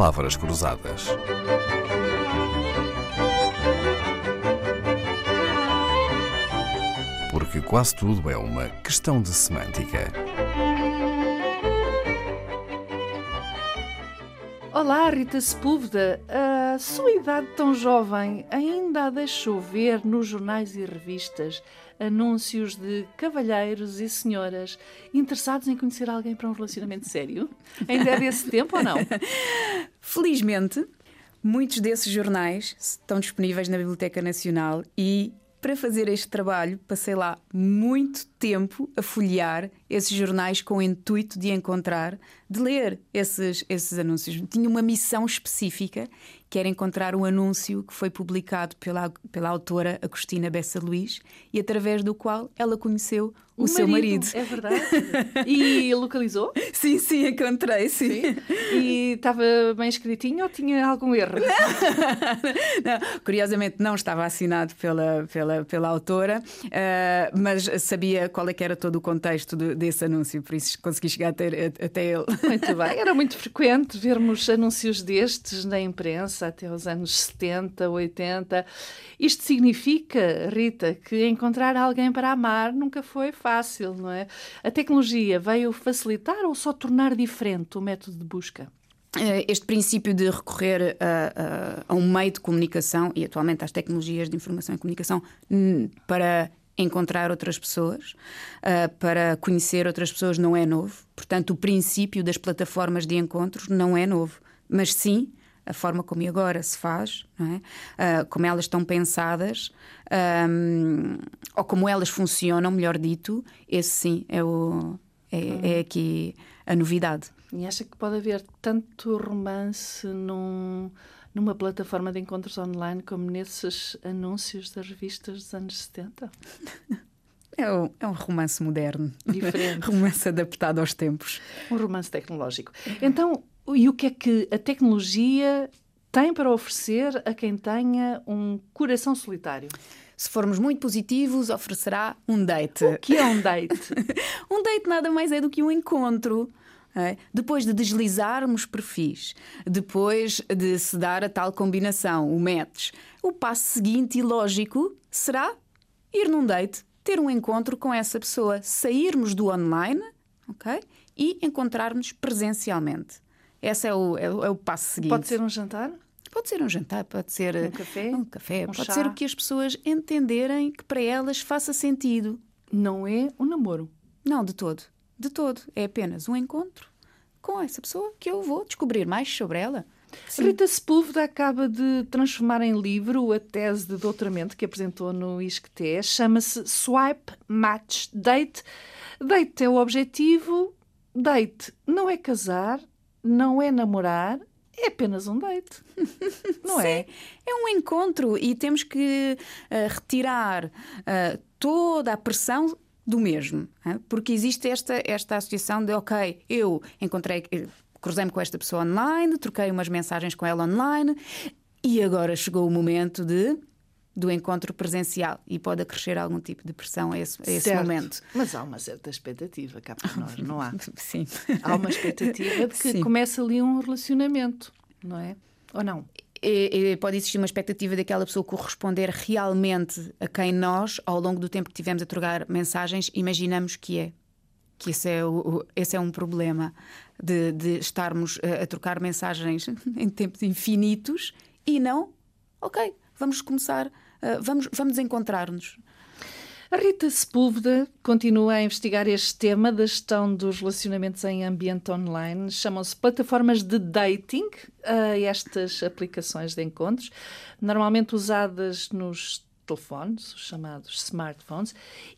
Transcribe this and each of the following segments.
palavras cruzadas. Porque quase tudo é uma questão de semântica. Olá, Rita Sepúlveda. Sua idade tão jovem ainda a deixou ver nos jornais e revistas anúncios de cavalheiros e senhoras interessados em conhecer alguém para um relacionamento sério? Ainda é desse tempo ou não? Felizmente, muitos desses jornais estão disponíveis na Biblioteca Nacional e para fazer este trabalho, passei lá muito tempo a folhear esses jornais com o intuito de encontrar, de ler esses, esses anúncios. Tinha uma missão específica, que era encontrar um anúncio que foi publicado pela, pela autora Agostina Bessa Luís e através do qual ela conheceu o, o seu marido, marido. É verdade. E localizou? Sim, sim, encontrei, sim. sim. E estava bem escritinho ou tinha algum erro? não, curiosamente não estava assinado pela, pela, pela autora, uh, mas sabia qual é que era todo o contexto de, desse anúncio, por isso consegui chegar até, até ele. Muito bem. Era muito frequente vermos anúncios destes na imprensa até os anos 70, 80. Isto significa, Rita, que encontrar alguém para amar nunca foi fácil, não é? A tecnologia veio facilitar ou só tornar diferente o método de busca? Eh, este princípio de recorrer a, a, a, um meio de comunicação e atualmente às tecnologias de informação e comunicação para encontrar outras pessoas, uh, para conhecer outras pessoas, não é novo. Portanto, o princípio das plataformas de encontros não é novo. Mas sim, a forma como agora se faz, é? uh, como elas estão pensadas, um, ou como elas funcionam, melhor dito, esse sim é, o, é, é aqui a novidade. E acha que pode haver tanto romance num, numa plataforma de encontros online como nesses anúncios das revistas dos anos 70? É um, é um romance moderno. Diferente. romance adaptado aos tempos. Um romance tecnológico. Então, e o que é que a tecnologia tem para oferecer a quem tenha um coração solitário? Se formos muito positivos, oferecerá um date. O que é um date? um date nada mais é do que um encontro. É? Depois de deslizarmos perfis, depois de se dar a tal combinação, o match, o passo seguinte e lógico será ir num date, ter um encontro com essa pessoa, sairmos do online okay? e encontrarmos presencialmente. Esse é o, é é o passo seguinte. Pode ser um jantar? Pode ser um jantar, pode ser um café, um café um pode chá. ser o que as pessoas entenderem que para elas faça sentido. Não é um namoro. Não, de todo. De todo. É apenas um encontro com essa pessoa que eu vou descobrir mais sobre ela. Sim. Rita Sepúlveda acaba de transformar em livro a tese de doutoramento que apresentou no ISCTE. Chama-se Swipe Match Date. Date é o objetivo, date não é casar, não é namorar, é apenas um date. Não Sim, é? É um encontro e temos que uh, retirar uh, toda a pressão do mesmo. Uh, porque existe esta, esta associação de, ok, eu encontrei, cruzei-me com esta pessoa online, troquei umas mensagens com ela online e agora chegou o momento de do encontro presencial e pode acrescer algum tipo de pressão a esse, a esse momento. Mas há uma certa expectativa cá para nós, não há? Sim. Há uma expectativa de que Sim. comece ali um relacionamento, não é? Ou não? E, e pode existir uma expectativa daquela pessoa corresponder realmente a quem nós, ao longo do tempo que tivemos a trocar mensagens, imaginamos que é. Que esse é, o, esse é um problema de, de estarmos a, a trocar mensagens em tempos infinitos e não, ok, vamos começar, vamos, vamos encontrar-nos. A Rita Sepúlveda continua a investigar este tema da gestão dos relacionamentos em ambiente online. Chamam-se plataformas de dating a estas aplicações de encontros, normalmente usadas nos telefones, os chamados smartphones.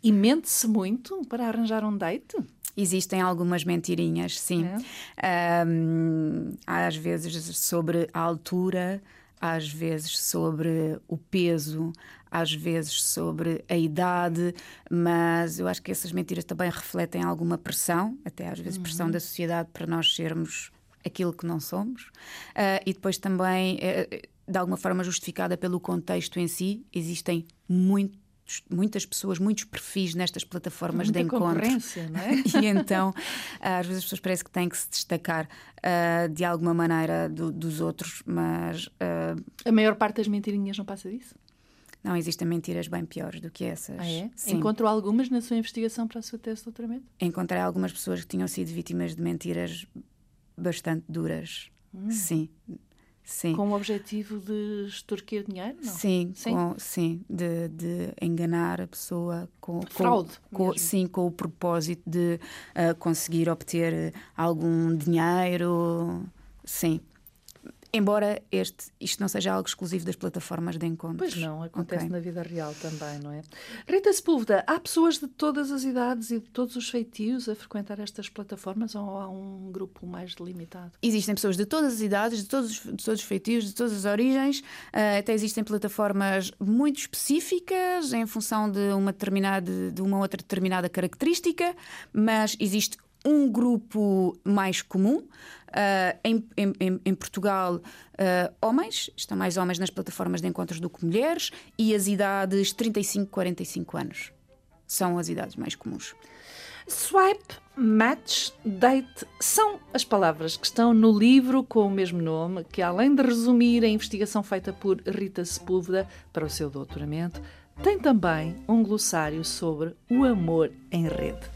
E mente-se muito para arranjar um date? Existem algumas mentirinhas, sim. É. Um, às vezes sobre a altura às vezes sobre o peso, às vezes sobre a idade, mas eu acho que essas mentiras também refletem alguma pressão, até às vezes pressão uhum. da sociedade para nós sermos aquilo que não somos, uh, e depois também, uh, de alguma forma justificada pelo contexto em si, existem muito muitos, muitas pessoas, muitos perfis nestas plataformas Muita de encontros. Não é? e então, às vezes as pessoas parece que têm que se destacar uh, de alguma maneira do, dos outros, mas. Uh, a maior parte das mentirinhas não passa disso? Não, existem mentiras bem piores do que essas. Ah, é? Sim. Encontrou algumas na sua investigação para a sua tese de doutoramento? Encontrei algumas pessoas que tinham sido vítimas de mentiras bastante duras. Hum. Sim. Sim. Com o objetivo de extorquir dinheiro? Não? Sim, sim, com, sim de, de, enganar a pessoa com. Fraude. Com, com, sim, com o propósito de uh, conseguir obter algum dinheiro. Sim. Embora este, isto não seja algo exclusivo das plataformas de encontros. Pois não, acontece okay. na vida real também, não é? Rita Sepúlveda, há pessoas de todas as idades e de todos os feitios a frequentar estas plataformas ou há um grupo mais delimitado? Existem pessoas de todas as idades, de todos, de todos os feitios, de todas as origens. Uh, até existem plataformas muito específicas em função de uma determinada, de uma outra determinada característica, mas existe um grupo mais comum. Uh, em, em, em, Portugal, uh, homens, estão mais homens nas plataformas de encontros do que mulheres, e as idades 35, 45 anos são as idades mais comuns. Swipe, match, date são as palavras que estão no livro com o mesmo nome, que além de resumir a investigação feita por Rita Sepúlveda para o seu doutoramento, tem também um glossário sobre o amor em rede.